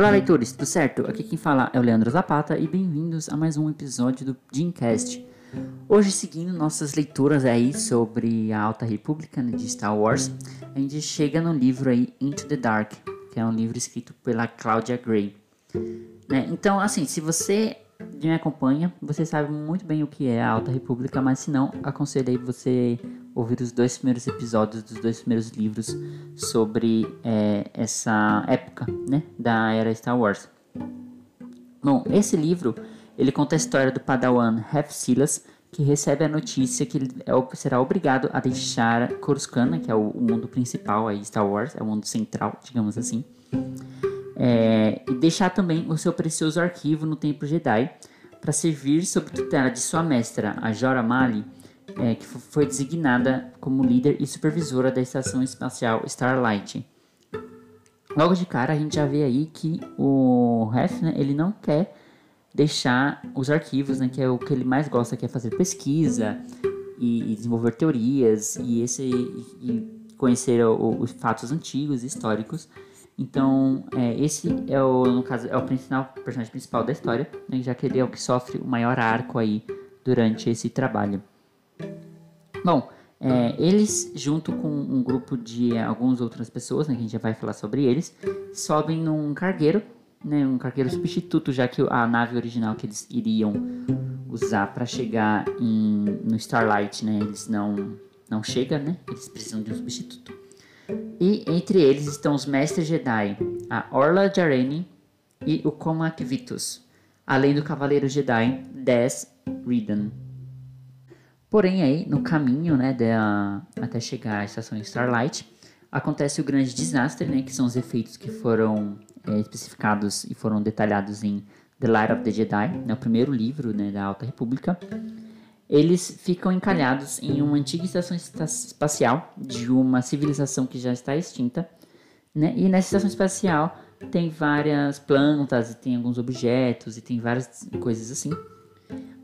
Olá, leitores, tudo certo? Aqui quem fala é o Leandro Zapata e bem-vindos a mais um episódio do Dreamcast. Hoje, seguindo nossas leituras aí sobre a Alta República né, de Star Wars, a gente chega no livro aí Into the Dark, que é um livro escrito pela Claudia Gray. Né? Então, assim, se você me acompanha, você sabe muito bem o que é a Alta República, mas se não, aconselhei você ouvir os dois primeiros episódios dos dois primeiros livros sobre é, essa época, né, da era Star Wars. Bom, esse livro ele conta a história do Padawan Half Silas, que recebe a notícia que ele é será obrigado a deixar Coruscant, que é o, mundo principal aí Star Wars, é o mundo central, digamos assim, é, e deixar também o seu precioso arquivo no Templo Jedi para servir sob tutela de sua mestra, a Jora Mali, é, que foi designada como líder e supervisora da estação espacial Starlight. Logo de cara a gente já vê aí que o Hef, né, ele não quer deixar os arquivos, né, que é o que ele mais gosta, que é fazer pesquisa e, e desenvolver teorias e esse e conhecer os fatos antigos, históricos. Então, é, esse é o, no caso, é o principal, personagem principal da história, né, já que ele é o que sofre o maior arco aí durante esse trabalho. Bom, é, eles, junto com um grupo de algumas outras pessoas, né, que a gente já vai falar sobre eles, sobem num cargueiro, né, um cargueiro substituto, já que a nave original que eles iriam usar para chegar em, no Starlight, né, eles não, não chegam, né, eles precisam de um substituto. E entre eles estão os Mestres Jedi, a Orla Jareni e o Comac Vitus, além do Cavaleiro Jedi Des Ridan. Porém, aí, no caminho, né, de, até chegar à estação Starlight, acontece o grande desastre, né, que são os efeitos que foram é, especificados e foram detalhados em The Light of the Jedi, né, o primeiro livro né, da Alta República. Eles ficam encalhados em uma antiga estação espacial de uma civilização que já está extinta, né, e nessa estação espacial tem várias plantas, e tem alguns objetos, e tem várias coisas assim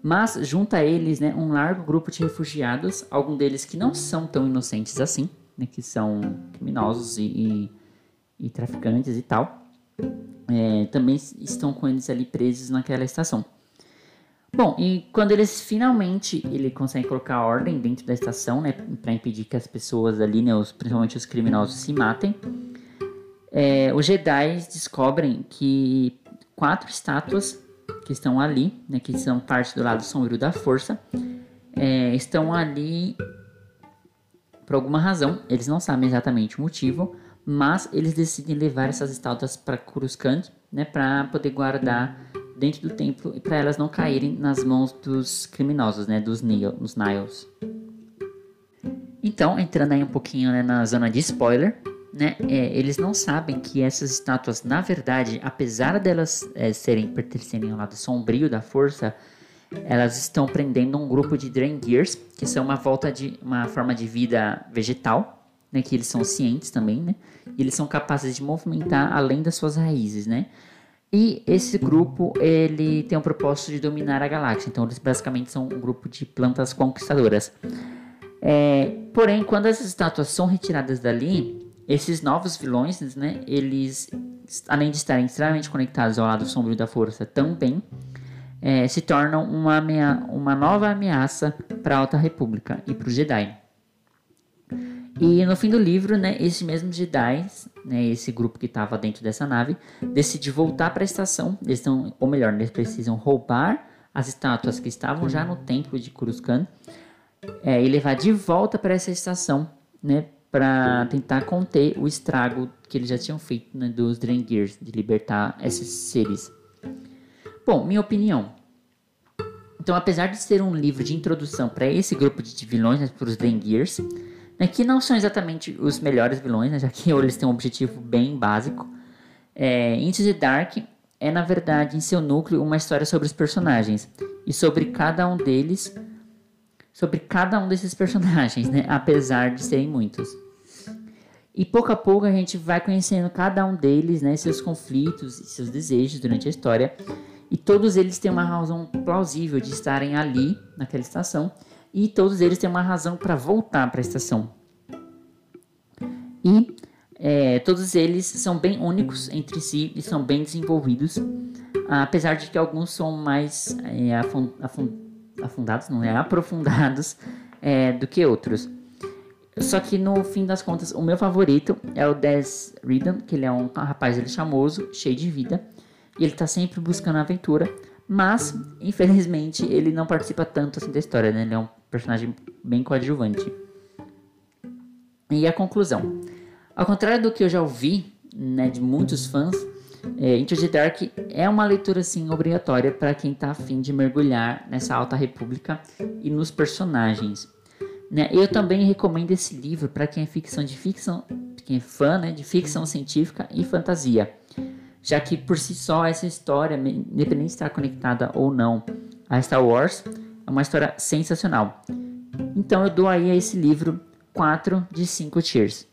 mas junta a eles né, um largo grupo de refugiados, alguns deles que não são tão inocentes assim, né, que são criminosos e, e, e traficantes e tal, é, também estão com eles ali presos naquela estação. Bom, e quando eles finalmente ele consegue colocar ordem dentro da estação, né, para impedir que as pessoas ali, né, os, principalmente os criminosos, se matem, é, os Jedi descobrem que quatro estátuas que estão ali, né, que são parte do lado sombrio da força, é, estão ali por alguma razão. Eles não sabem exatamente o motivo, mas eles decidem levar essas estátuas para Coruscant, né, para poder guardar dentro do templo e para elas não caírem nas mãos dos criminosos, né, dos, dos Niles. Então, entrando aí um pouquinho né, na zona de spoiler, né, é, eles não sabem que essas estátuas, na verdade, apesar delas é, serem pertencerem ao lado sombrio da força, elas estão prendendo um grupo de Drangears, que são uma volta de uma forma de vida vegetal, né, que eles são cientes também, né, e eles são capazes de movimentar além das suas raízes, né. E esse grupo ele tem o propósito de dominar a galáxia. Então eles basicamente são um grupo de plantas conquistadoras. É, porém, quando essas estátuas são retiradas dali, esses novos vilões, né, eles, além de estarem extremamente conectados ao lado sombrio da força, também é, se tornam uma, uma nova ameaça para a Alta República e para os Jedi. E no fim do livro, né, esse mesmo Jedi, né, esse grupo que estava dentro dessa nave, decide voltar para a estação. Eles ou melhor, eles precisam roubar as estátuas que estavam já no templo de Coruscant é, e levar de volta para essa estação, né, para tentar conter o estrago que eles já tinham feito né, dos Drengears, de libertar esses seres. Bom, minha opinião. Então, apesar de ser um livro de introdução para esse grupo de vilões, né, para os Drengears, né, que não são exatamente os melhores vilões, né, já que eles têm um objetivo bem básico, é, Into the Dark é, na verdade, em seu núcleo, uma história sobre os personagens e sobre cada um deles, sobre cada um desses personagens, né, apesar de serem muitos. E pouco a pouco a gente vai conhecendo cada um deles, né, seus conflitos e seus desejos durante a história. E todos eles têm uma razão plausível de estarem ali, naquela estação, e todos eles têm uma razão para voltar para a estação. E É, todos eles são bem únicos entre si e são bem desenvolvidos, apesar de que alguns são mais é, afund, afund, afundados, não é aprofundados é, do que outros. Só que no fim das contas, o meu favorito é o Des Redan, que ele é um rapaz ele é chamoso, cheio de vida, e ele tá sempre buscando aventura, mas infelizmente ele não participa tanto assim da história, né? Ele é um personagem bem coadjuvante. E a conclusão. Ao contrário do que eu já ouvi, né, de muitos fãs, é, Into the Dark é uma leitura assim obrigatória para quem está afim de mergulhar nessa alta república e nos personagens. Né? Eu também recomendo esse livro para quem é ficção de ficção, quem é fã né, de ficção científica e fantasia, já que por si só essa história, independente de estar conectada ou não a Star Wars, é uma história sensacional. Então eu dou aí a esse livro 4 de 5 tiers.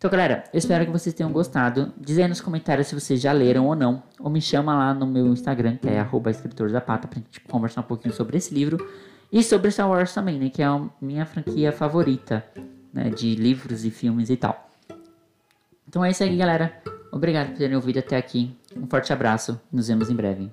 Então, galera, eu espero que vocês tenham gostado. Diz aí nos comentários se vocês já leram ou não. Ou me chama lá no meu Instagram, que é escritorzapata, pra gente conversar um pouquinho sobre esse livro. E sobre Star Wars também, né? Que é a minha franquia favorita, né? De livros e filmes e tal. Então é isso aí, galera. Obrigado por terem ouvido até aqui. Um forte abraço. Nos vemos em breve.